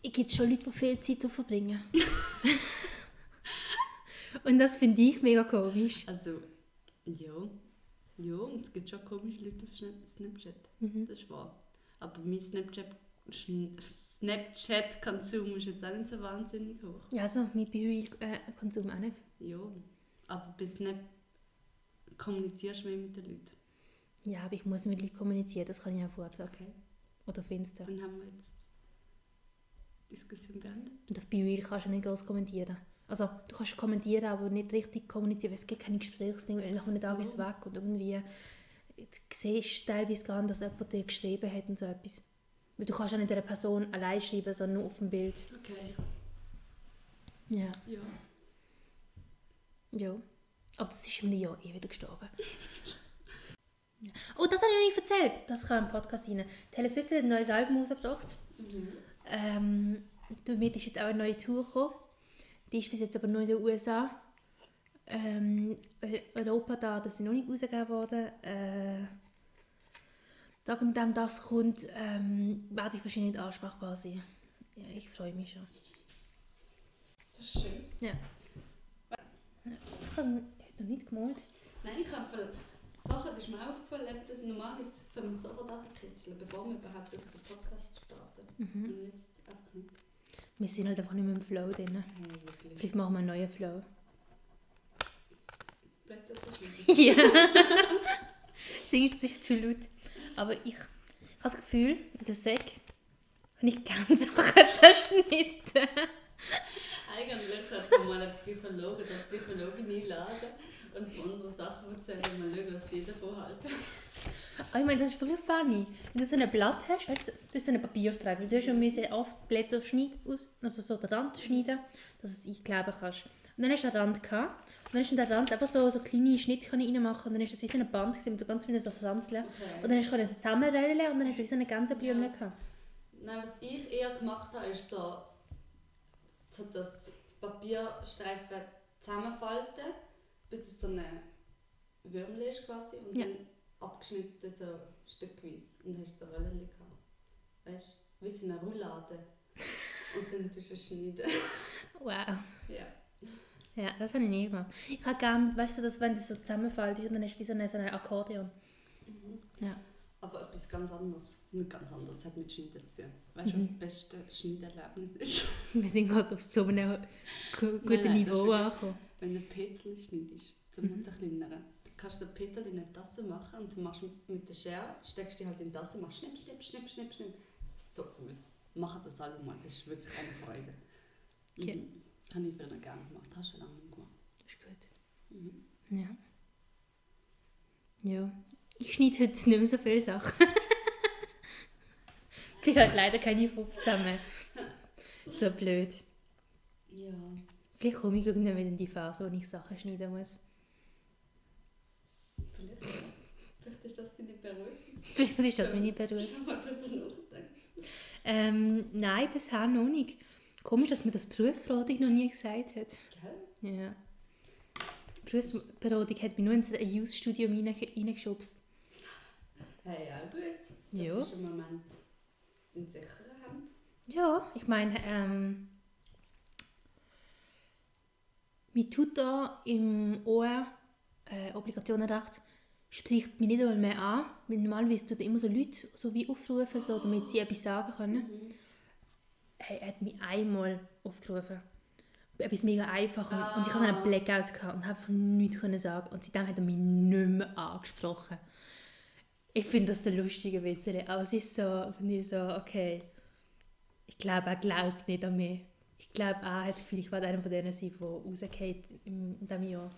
Es gibt schon Leute, die viel Zeit darauf verbringen. und das finde ich mega komisch. Also, ja. Ja, und es gibt schon komische Leute auf Snapchat. Mhm. Das ist wahr. Aber mein Snapchat, Snapchat-Konsum ist jetzt auch nicht so wahnsinnig hoch. Ja, also mein Be-Real-Konsum auch nicht. Ja. Aber bei Snap kommunizierst du mehr mit den Leuten. Ja, aber ich muss mit Leuten kommunizieren, das kann ich auf WhatsApp Okay. oder auf Insta. Dann haben wir jetzt die Diskussion beendet. Und auf BeReal kannst du nicht groß kommentieren. Also, du kannst kommentieren, aber nicht richtig kommunizieren, weil es gibt keine Gesprächsdinge, weil nach einem Tag ist es Oh. weg und irgendwie du siehst teilweise gar nicht, dass jemand dir geschrieben hat und so etwas. Weil du kannst auch nicht einer Person allein schreiben, sondern nur auf dem Bild. Okay. Ja. Ja. Ja. Aber das ist in einem Jahr eh wieder gestorben. Ja. Oh, das habe ich noch nicht erzählt. Das kam im Podcast rein. Taylor Swift hat ein neues Album rausgebracht. Mhm. Ähm, damit ist jetzt auch eine neue Tour gekommen. Die ist bis jetzt aber nur in den USA. Ähm, Eu- Europa da, das sind noch nicht rausgegeben worden. Äh, nachdem das kommt, ähm, werde ich wahrscheinlich nicht ansprechbar sein. Ja, ich freue mich schon. Das ist schön. Ja. Ich habe heute noch nicht gemalt. Nein, ich habe vorher ist mir aufgefallen, dass normalerweise für mich sofort kitzeln, bevor wir überhaupt über den Podcast starten. Mhm. Und jetzt einfach nicht. Wir sind halt einfach nicht mehr im Flow drin. Wirklich. Vielleicht machen wir einen neuen Flow. Blätter zu schneiden. Ja. Singst ist zu laut. Aber ich, ich habe das Gefühl, in der Säck habe ich ganz Sachen zerschnitten. Eigentlich sollten wir mal einen Psychologen oder Psychologin einladen und von unseren Sachen erzählen und mal schauen, was sie davon halten. Aber ich meine, das ist wirklich funny. Wenn du so ein Blatt hast, weißt du, du hast so einen Papierstreifen, du hast schon müssen oft Blätter schneiden, also so den Rand schneiden, dass du es einkleben kannst. Und dann hast du den Rand gehabt. Und dann in den Rand einfach so, so kleine Schnitte reinmachen und dann ist das wie so ein Band gewesen, mit so ganz vielen so. Und Okay. dann hast du es zusammenrollen und dann hast du wie so eine ganze Blümle Ja. gehabt. Nein, was ich eher gemacht habe, ist so, so das Papierstreifen zusammenfalten, bis es so eine Würmel ist quasi und Ja. dann abgeschnitten so stückweise und dann hast du so Rollen gehabt. Weißt du, wie so eine Roulade. und dann bist du schneiden. Wow. ja. Ja, das habe ich nie gemacht. Ich habe gerne, weißt du, dass wenn das so zusammenfällt und dann du wie so ein, so ein Akkordeon. Ja. Aber etwas ganz anderes, nicht ganz anderes, hat mit Schneiden zu tun. Weißt du, was das beste Schneiderlebnis ist? Wir sind gerade auf so einem gu- guten Nein, nein, das ist Niveau angekommen. Wenn du Petel schneidest, zum Mhm. mhm. zerkleinern, kannst du so Petel in eine Tasse machen und du machst mit- der Schere, steckst die halt in die Tasse, machst schnipp, schnipp, schnipp, schnipp, schnipp. Das ist so cool. Mach das alle mal, das ist wirklich eine Freude. Okay. Habe ich früher gerne gemacht, hast du schon lange nicht gemacht. Das ist gut. Mhm. Ja. Ja. Ich schneide heute nicht mehr so viele Sachen. ich habe halt leider keine Hufsamen. So blöd. Ja. Vielleicht komme ich irgendwann wieder in die Phase, wo ich Sachen schneiden muss. Vielleicht, vielleicht ist das deine Berufung. Vielleicht ist das meine Beruf. Schon mal darüber nachdenken. Ähm, nein, bisher noch nicht. Komisch, dass mir das Berufsberatung noch nie gesagt hat. Gell? Ja. Die Berufsberatung hat mich nur ins Youth-Studium reinge- reingeschubst. Hey, ja gut. Du Ja. bist im Moment in sicherer Hand. Ja, ich meine, ähm, mein Tutor im OR, äh, Obligationenrecht, spricht mich nicht einmal mehr an, weil normalerweise tut er immer so Leute so wie aufrufen, so, damit sie etwas sagen können. Hey, er hat mich einmal aufgerufen. Etwas mega einfach und, und ich hatte einen Ah. Blackout gehabt und habe nichts können sagen und seitdem hat er mich nicht mehr angesprochen. Ich finde das so lustige Witze, aber es ist so, finde ich so, okay, ich glaube, er glaubt nicht an mich. Ich glaube, er hat das Gefühl, ich werde einer von denen sein, der rausgeht in diesem Jahr.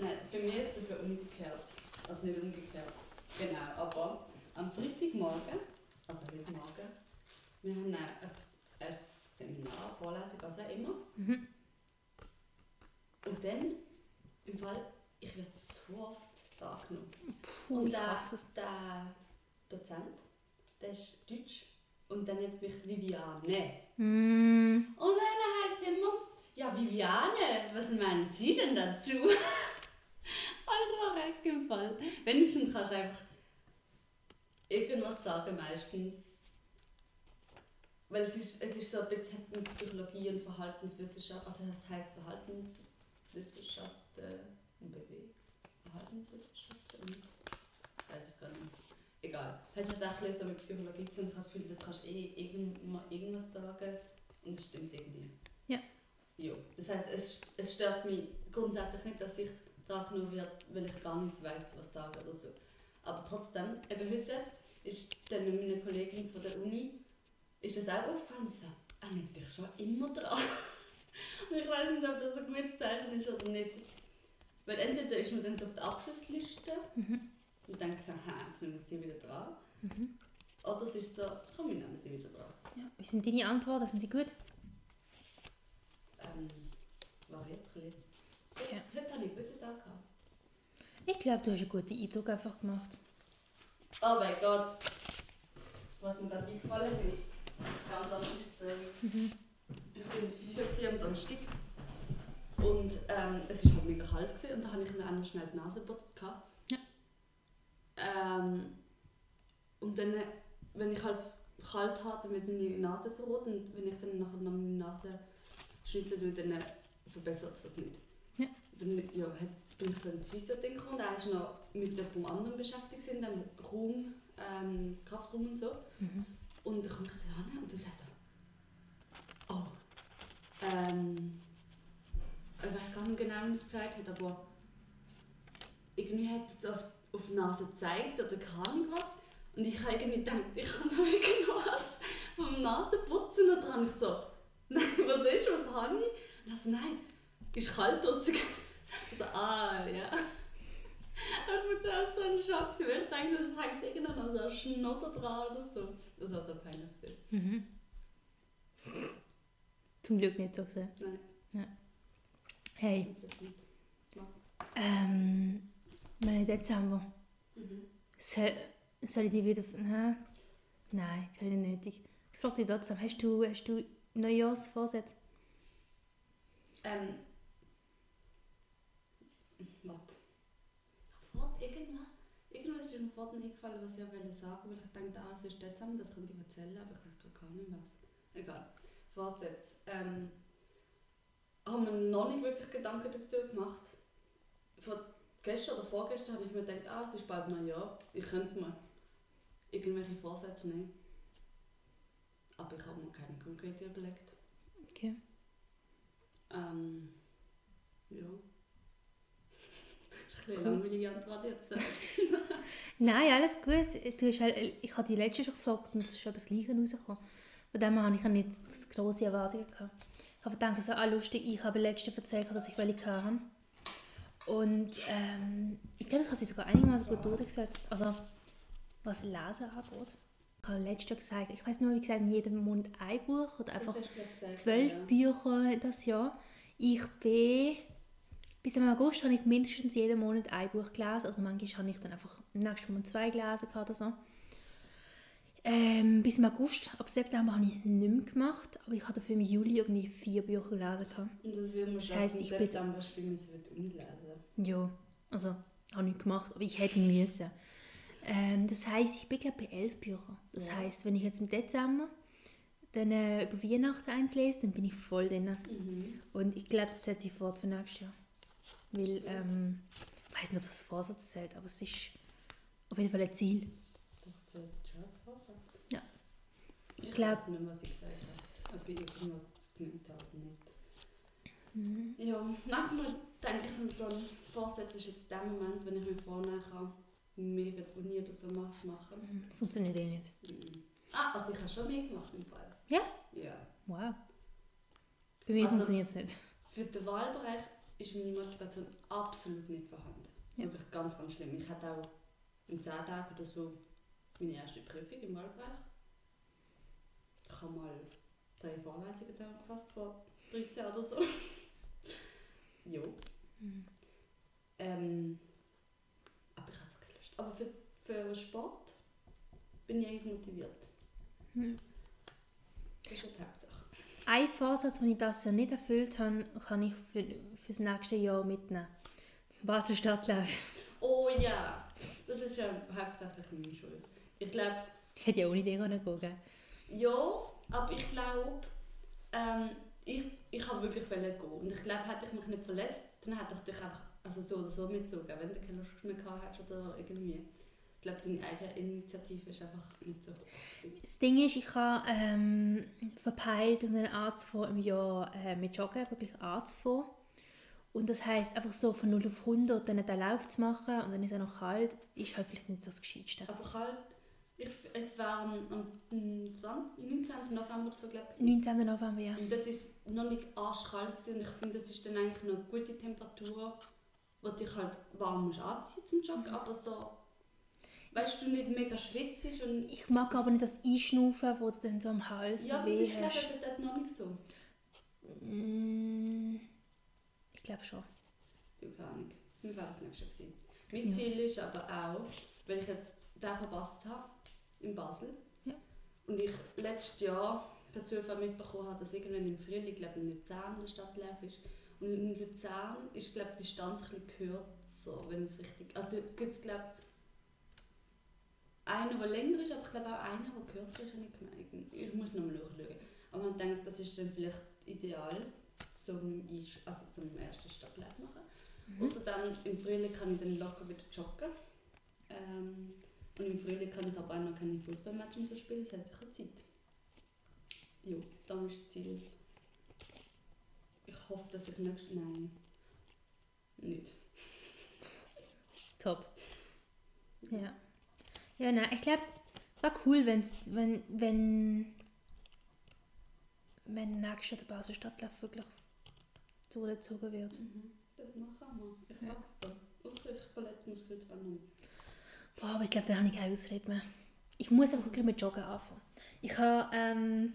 Nein, bei mir ist es dafür umgekehrt. Also nicht umgekehrt. Genau, aber am Freitagmorgen, also heute Morgen, wir haben ein, ein Seminar, Vorlesung, was auch immer. Mhm. Und dann, im Fall, ich werde so oft angenommen. Puh, und der, der Dozent, der ist Deutsch und dann nennt mich Viviane. Mm, Und dann heißt immer, ja Viviane, was meinen Sie denn dazu? Alter, weg im Fall. Wenigstens kannst du einfach irgendwas sagen meistens. Weil es ist, es ist so hat mit Psychologie und Verhaltenswissenschaft, also das heißt Verhaltenswissenschaft äh, und BW. Verhaltenswissenschaft und ich weiß es gar nicht. Egal. Es hat auch ein so mit Psychologie zu tun. Ich habe das Gefühl, du kannst eh irgendwas sagen und es stimmt irgendwie. Ja. Jo. Das heisst, es, es stört mich grundsätzlich nicht, dass ich dran genommen werde, weil ich gar nicht weiß, was sagen oder so. Aber trotzdem, eben heute ist dann meine Kollegin von der Uni, ist das auch aufgefallen so, er nimmt dich schon immer dran. und ich weiß nicht, ob das ein gutes Zeichen ist oder nicht. Weil entweder ist man dann so auf der Abschlussliste mhm. und denkt so, aha, jetzt nehmen wir sie wieder dran. Mhm. Oder es ist so, komm, wir nehmen sie wieder dran. Ja. Wie sind deine Antworten? Sind sie gut? Ähm, variiert ein bisschen. Jetzt, heute habe ich einen guten Tag gehabt. Ich glaube, du hast einen guten Eindruck einfach gemacht. Oh mein Gott. Was mir gerade eingefallen ist, ganz anderes Story. Mhm. Ich bin in der Physio gewesen am Donnerstag. Und ähm, es war halt mega kalt gewesen, und da habe ich mir einmal schnell die Nase geputzt. Ja. Ähm, Und dann, wenn ich halt kalt dann wird meine Nase so rot und wenn ich dann nachher noch meine Nase schnitzen tue, dann verbessert es das nicht. Ja. Dann ja, hat, bin ich so in die Physio-Ding gekommen und er war noch mit jemandem anderen beschäftigt, in dem Raum, ähm, Kraftraum und so. Mhm. Und dann komme ich so hin und dann sagt er, oh, ähm, ich weiß gar nicht genau, wie er es gesagt hat, aber irgendwie hat es auf, auf die Nase gezeigt oder keine Ahnung was. Und ich habe irgendwie gedacht, ich habe noch irgendwas vom Nasenputzen und dann habe ich so, nein, was ist, was habe ich? Und ich so, nein, ist kalt draussen. so, ah, ja. Und mit so so einen Schatz, weil ich denke, das hängt irgendwo noch so ein Schnotter dran oder so. Das war so peinlich. Mhm. Zum Glück nicht so gesehen. Nein, Hey, wirklich nicht. ähm, meine Dezember. Mhm. Soll, soll ich die wieder... Hä? Nein, ist nicht nötig. Ich frage dich trotzdem, hast du, hast du Neujahrsvorsätze? Ähm. Warte. Fort irgendwas, mir vorhin eingefallen, was ich auch wollte sagen weil ich dachte, ah, es ist Dezember, das könnte ich erzählen, aber ich weiß gar nicht was. Egal. Vorsätze. Ähm, haben wir noch nicht wirklich Gedanken dazu gemacht. Vor gestern oder vorgestern habe ich mir gedacht, ah, es ist bald Neujahr, ich könnte mir irgendwelche Vorsätze nehmen. Aber ich habe mir keine konkrete überlegt. Okay. Ähm, ja. Das ist ein Cool. langweilige Antwort jetzt. Nein, alles gut. Du hast halt, ich habe die letzte schon gefragt und es ist schon das Gleiche rausgekommen. Von dem her habe ich nicht so grosse Erwartungen gehabt. Ich habe gedacht, so, ah, lustig, ich habe letzte erzählt, dass ich welche hatte. Und ähm, ich glaube, ich habe sie sogar einigermaßen gut durchgesetzt. Also, was Lesen angeht. Ich habe letztes Jahr gesagt, ich weiß nicht mehr, wie gesagt, in jedem Monat ein Buch oder einfach gesagt, zwölf ja. Bücher das Jahr. Ich bin bis im August habe ich mindestens jeden Monat ein Buch gelesen. Also manchmal habe ich dann einfach im nächsten Monat zwei gelesen gehabt oder so. Ähm, bis im August, ab September habe ich es nicht mehr gemacht, aber ich habe dafür im Juli irgendwie vier Bücher gelesen. Und dafür musst Das heisst, ab ich bin- September unlesen. Ja, also habe ich gemacht, aber ich hätte müssen. Ähm, das heisst, ich bin glaube bei elf Büchern. Das Ja. heisst, wenn ich jetzt im Dezember dann äh, über Weihnachten eins lese, dann bin ich voll drin. Mhm. Und ich glaube, das setze ich fort für nächstes Jahr. Weil, ähm, ich weiß nicht, ob das Vorsatz zählt, aber es ist auf jeden Fall ein Ziel. Doch, zählt schon als Vorsatz. Ja. Ich glaub- weiß nicht, was ich gesagt habe. Ob ich irgendwas genannt habe oder nicht. Mhm. Ja, manchmal denke ich an so einen Vorsatz ist jetzt der Moment, wenn ich mir vornehme, kann, mehr die Uni oder so was machen. Funktioniert eh nicht. Mhm. Ah, also ich habe schon mehr gemacht im Fall. Ja? Ja. Wow. Bei mir Also- funktioniert es nicht. Für den Wahlbereich ist meine Motivation absolut nicht vorhanden. Ja. Wirklich ganz, ganz schlimm. Ich hatte auch in 10 Tagen oder so meine erste Prüfung im Wahlbereich. Ich habe mal drei Vorlesungen zusammengefasst vor 13 oder so. jo. Mhm. Ähm, aber ich habe so keine Lust. Aber für, für Sport bin ich eigentlich motiviert. Mhm. Das ist ja die Hauptsache. Ein Vorsatz, den ich das Jahr nicht erfüllt habe, kann ich für, für das nächste Jahr mitnehmen. Basel Stadtlauf. Oh ja, das ist ja hauptsächlich meine Schuld. Ich glaube, Ich hätte ja ohne dich gehen ja, aber ich glaube, ähm, ich, ich habe wirklich wollen gehen. Und ich glaube, hätte ich mich nicht verletzt, dann hätte ich dich einfach also so oder so mitgezogen, wenn du keine Lust mehr gehabt hast oder irgendwie. Ich glaube, deine eigene Initiative ist einfach nicht so hoch. Das Ding ist, ich habe ähm, verpeilt, um einen Arzt vor im Jahr äh, mit Joggen wirklich Arzt vor. Und das heisst, einfach so von 0 auf 100 dann den Lauf zu machen und dann ist er noch kalt, ist halt vielleicht nicht so das Gescheitste. Aber kalt, ich, es war am, am 20, 19. November so, glaube ich. 19. November, ja. Und dort war es noch nicht arschkalt gewesen. und ich finde, das ist dann eigentlich noch eine gute Temperatur, wo dich halt warm musst anziehen zum Joggen, aber so, weißt du, nicht mega schwitzig und Ich mag aber nicht das Einschnaufen, wo du dann so am Hals ja, aber das weh ist glaube ich noch nicht so. Mm, glaube schon. Du, keine Ahnung. Mir war das nicht schon gewesen. Mein Ja. Ziel ist aber auch, weil ich jetzt den verpasst habe, in Basel. Ja. Und ich letztes Jahr per Zufall mitbekommen habe, dass irgendwann im Frühling, glaube in Luzern der Stadtlauf ist. Und in Luzern ist, glaube die Distanz ein bisschen kürzer, wenn es richtig... Also gibt es, glaube einer, der länger ist, aber ich glaube auch einer, der kürzer ist, habe ich gemeint. Ich muss noch mal schauen. Aber ich denke, das ist dann vielleicht ideal zum, Einsch- also zum ersten Stadtlauf machen. Mhm. Außerdem im Frühling kann ich dann locker wieder joggen. Ähm, und im Frühling kann ich aber auch noch keine Fußballmatches so spielen, das ich habe Zeit. Jo, dann ist das Ziel. Ich hoffe, dass ich nächstes Nein. Nicht. Top. Ja. Ja, nein, ich glaube, war cool, wenn's, wenn, wenn, wenn nächstes Jahr der Basel Stadtlauf wirklich durchgezogen wird. Das machen wir. Ich Ja. sag's dir. Außer ich verletze mich heute auch noch. Boah, aber ich glaube, da habe ich keine Ausrede mehr. Ich muss einfach wirklich mit Joggen anfangen. Ich habe, ähm,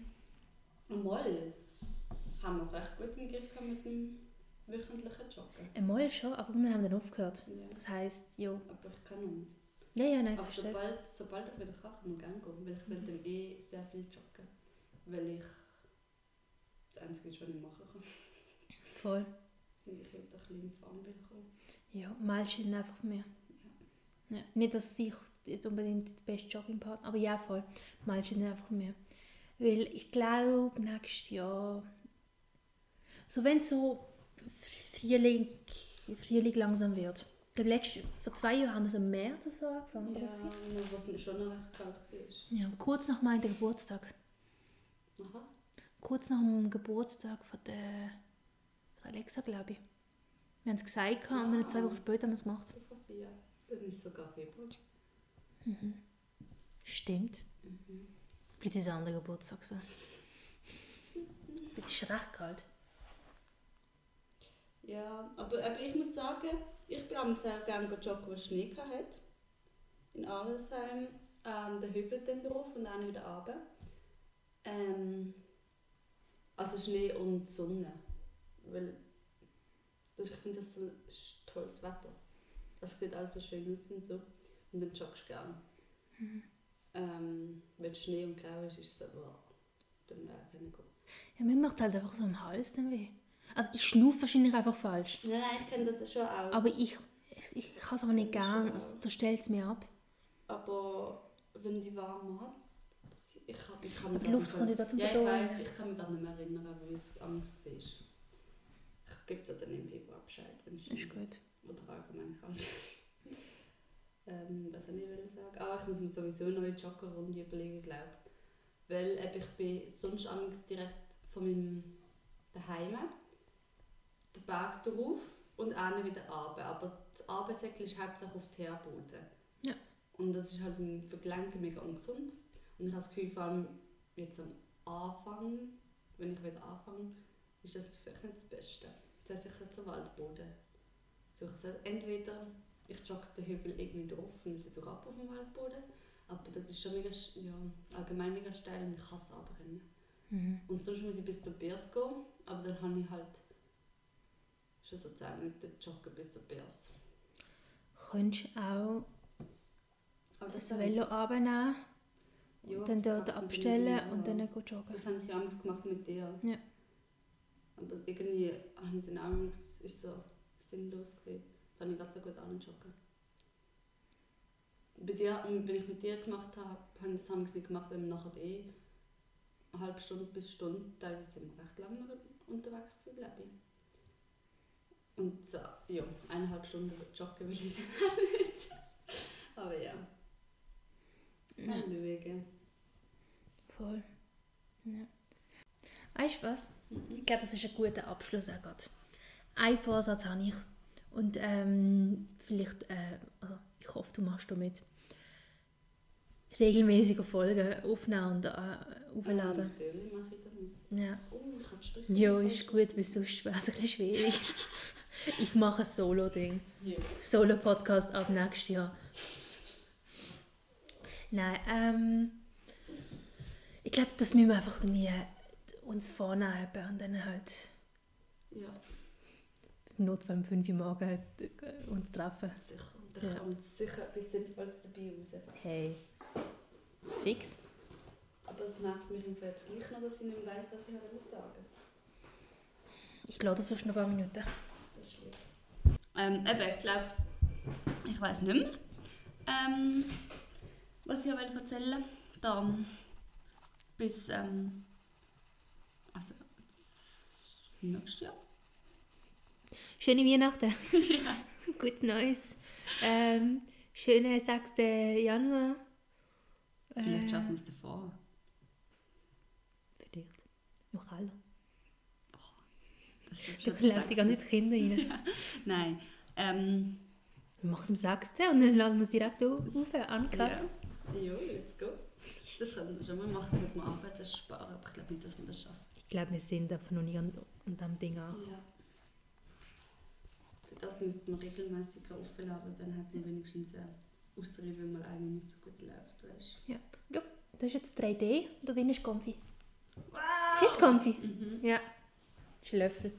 Mal haben wir es echt gut im Griff gehabt mit dem wöchentlichen Joggen. einmal schon, aber irgendwann haben wir dann aufgehört. Ja. Das heisst, jo. Aber ich kann nicht. Ja, ja, nein, ich Aber sobald, sobald ich wieder kann, kann ich gerne gehen. Weil ich will dann eh sehr viel joggen. Weil ich das Einzige ist, was ich machen kann. Voll. Weil ich heute ein bisschen bin gekommen. Ja, dann einfach mehr. Ja. Nicht, dass ich jetzt unbedingt der beste Joggingpartner, aber ja, voll. Dann einfach mehr. Weil ich glaube, nächstes Jahr, so wenn es so Frühling, Frühling langsam wird. Ich glaube, letztes, vor zwei Jahren haben wir so im März oder so angefangen. Ja, was es schon noch recht kalt war. ja, kurz nach meinem Geburtstag. Nach was? Kurz nach dem Geburtstag von der, Alexa, glaube ich. Wir haben es gesagt und dann zwei Wochen später haben wir es gemacht. Das kann sein, ja. Dann ist sogar Februar. Stimmt. Mhm. Vielleicht ist es ein anderer Geburtstag so. Es ist recht kalt. Ja, aber, aber ich muss sagen, ich bin am sehr gerne joggen, wo es Schnee hat. In Arlesheim. Ähm, der Hügel dann drauf und dann wieder runter. Ähm, also Schnee und Sonne. Weil das, ich finde, das ist ein tolles Wetter. Also es sieht alles so schön aus und so. Und dann joggst du gerne. Ähm, wenn Schnee und grau ist, ist es wow, dann äh, gehen. Ja, mir macht halt einfach so am Hals dann weh. Also ich schnaufe wahrscheinlich einfach falsch. Nein, nein, ich kenne das schon auch. Aber ich, ich, ich kann es aber nicht gern. Also, da stellt es mir ab. Aber wenn die warm hat, ich kann, ich kann mich Aber Luft nicht kommt ja da zum Ja, ich weiss, ich kann mich gar nicht mehr erinnern, wie es anders war. Gebe dir dann im Februar Bescheid, wenn es Ist gut. Oder allgemein kalt ähm, Was soll ich will sagen? Ah, ich muss mir sowieso eine neue Joggerrunde überlegen, glaube ich. Weil eben, ich bin sonst amigs direkt von meinem Daheim den Berg drauf und dann wieder runter. Aber das Abendsäckchen ist hauptsächlich auf Teerboden. Ja. Und das ist halt für Gelenke mega ungesund. Und ich habe das Gefühl, vor allem jetzt am Anfang, wenn ich wieder anfange, ist das vielleicht nicht das Beste. Dass ich jetzt einen Waldboden suche. Also entweder ich jogge den Hügel irgendwie drauf und wieder ab auf dem Waldboden, aber das ist schon mega, ja, allgemein mega steil und ich hasse Abrennen. Mhm. Und sonst muss ich bis zur Biers gehen, aber dann habe ich halt schon so 10 Minuten joggen bis zur Biers. Könntest du auch das dann- Velo runternehmen, Ja, dann dort abstellen und dann go joggen. Das habe ich damals gemacht mit dir. Ja. Aber irgendwie habe ich dann auch es ist so sinnlos gesehen. Da habe ich gerade so gut anjoggen. Bei dir, wenn ich mit dir gemacht habe, habe ich das damals nicht gemacht, weil wir nachher eh eine halbe Stunde bis Stunde, teilweise sind wir recht lange unterwegs gewesen, glaube ich. Und so, ja, eineinhalb Stunden joggen will ich dann auch nicht. Aber ja, Ja, schauen. voll. Ja. Weißt du was? Ich glaube, das ist ein guter Abschluss auch gerade. Einen Vorsatz habe ich. Und ähm, vielleicht, äh, also ich hoffe, du machst damit. Regelmäßige Folgen aufnehmen und äh, aufladen. Natürlich mache ich damit. Ja. Oh, ich habe ja, ist gut, weil sonst wäre es ein bisschen schwierig. ich mache ein Solo-Ding. Ja. Solo-Podcast ab nächstes Jahr. Nein, ähm, ich glaube, das müssen wir einfach nie uns vornehmen und dann halt ja. im Notfall um 5 Uhr morgens äh, uns treffen. Sicher. Und da Ja. kommt sicher etwas Sinnvolles dabei raus. Hey, fix. Aber es nervt mich im Fall jetzt gleich noch, dass ich nicht weiss, was ich wollte sagen. Ich lade sonst noch ein paar Minuten. Das ist schlimm. Ähm, eben, ich glaube, ich weiß nicht mehr. Ähm, was ich erzählen wollte, da bis ähm, also nächstes Jahr. Schöne Weihnachten. Gutes Neues. Ähm, schönen 6. Januar. Vielleicht Äh, schaffen wir es davor. Vielleicht. Noch alle. Da schon laufen die ganze Zeit Kinder rein. Nein. Ähm, Wir machen es am 6. und dann laden wir es direkt auf, uncut. ja. ja, let's go. Das können wir schon mal machen, sollte man Arbeit sparen, aber ich glaube nicht, dass wir das schaffen. Ich glaube, wir sind einfach noch nicht an, an diesem Ding an. Ja. Für das müsste man regelmäßiger aufladen, dann hat man wenigstens eine Ausrede, wenn mal eine nicht so gut läuft, weißt Ja. Schau, das ist jetzt 3D und da drin ist Konfi. Wow! Siehst du Konfi? Mhm. Ja. Das ist ein Löffel.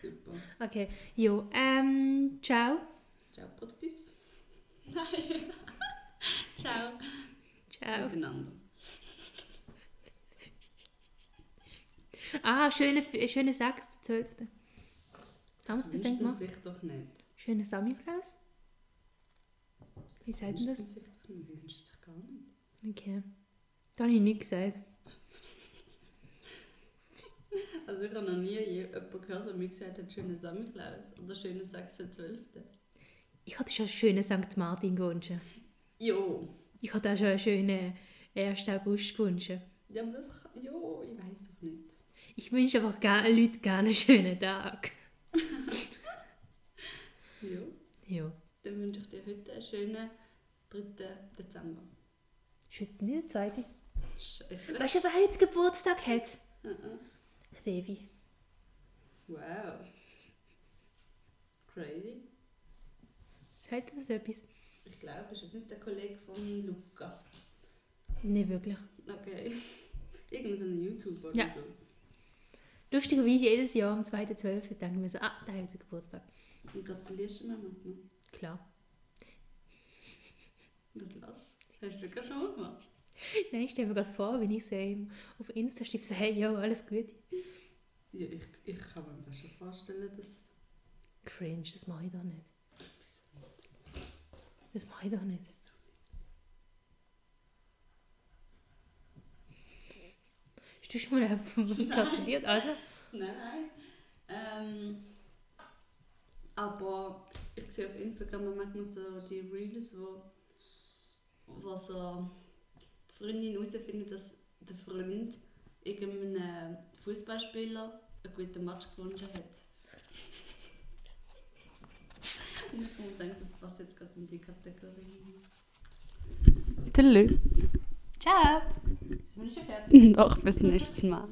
Super. Okay. Jo, ähm, ciao. Ciao, Pottis. Nein. Ciao. Ciao. Miteinander. Ah, schöne, schöne 6. 12. Haben wir es bis wünscht dann gemacht? sich doch nicht. Schöne Samichlaus? Wie sagt denn Wünscht das? man sich doch nicht. Wünscht sich gar nicht. Okay. Da habe ich nichts gesagt. Also ich habe noch nie jemanden gehört, der mir gesagt hat, schöne Samichlaus oder schöne 6.12. Ich hatte schon einen schönen St. Martin gewünscht. Jo. Ich hatte auch schon einen schönen 1. August gewünscht. Ja, aber das kann... Jo, ich weiß. Ich wünsche einfach gerne Leuten gerne einen schönen Tag. Jo. Ja. Dann wünsche ich dir heute einen schönen 3. Dezember. Ist heute nicht der zweite. Scheiße. Weißt du, wer heute Geburtstag hat? Uh-uh. Revi. Wow. Crazy. Sagt das etwas? Ich glaube, ist das nicht der Kollege von Luca? Nicht wirklich. Okay. Irgend so ein YouTuber oder Ja. so. Lustigerweise jedes Jahr am 2.12. denken wir so, ah, der hat heute Geburtstag. Und gratulierst du mir manchmal? Klar. Was lachst du? Hast du das schon mal gemacht? Nein, ich stelle mir gerade vor, wenn ich so auf Insta schreibe, so, hey, yo, alles gut. Ja, ich, ich kann mir das schon vorstellen, dass... Cringe, das mache ich doch nicht. Das mache ich doch nicht. Hast du schon mal jemanden gratuliert? Also, Nein, nein. Ähm, aber ich sehe auf Instagram manchmal so die Reels, wo, wo so die Freundin herausfindet, dass der Freund irgendeinem Fußballspieler einen guten Match gewünscht hat. Und ich gedacht, das passt jetzt gerade in die Kategorie. Tschüss. ciao! Doch, bis nächstes Mal.